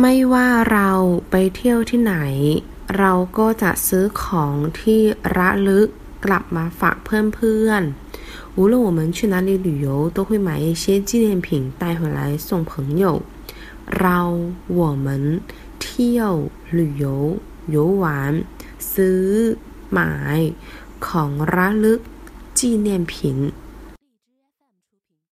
ไม่ว่าเราไปเที่ยวที่ไหน เราก็จะซื้อของที่ระลึกกลับมาฝากเพื่อนๆ无论我们去哪里旅游都会买一些纪念品带回来送朋友เรา我们เที่ยว旅游游玩ซื้อหมายของระลึก纪念品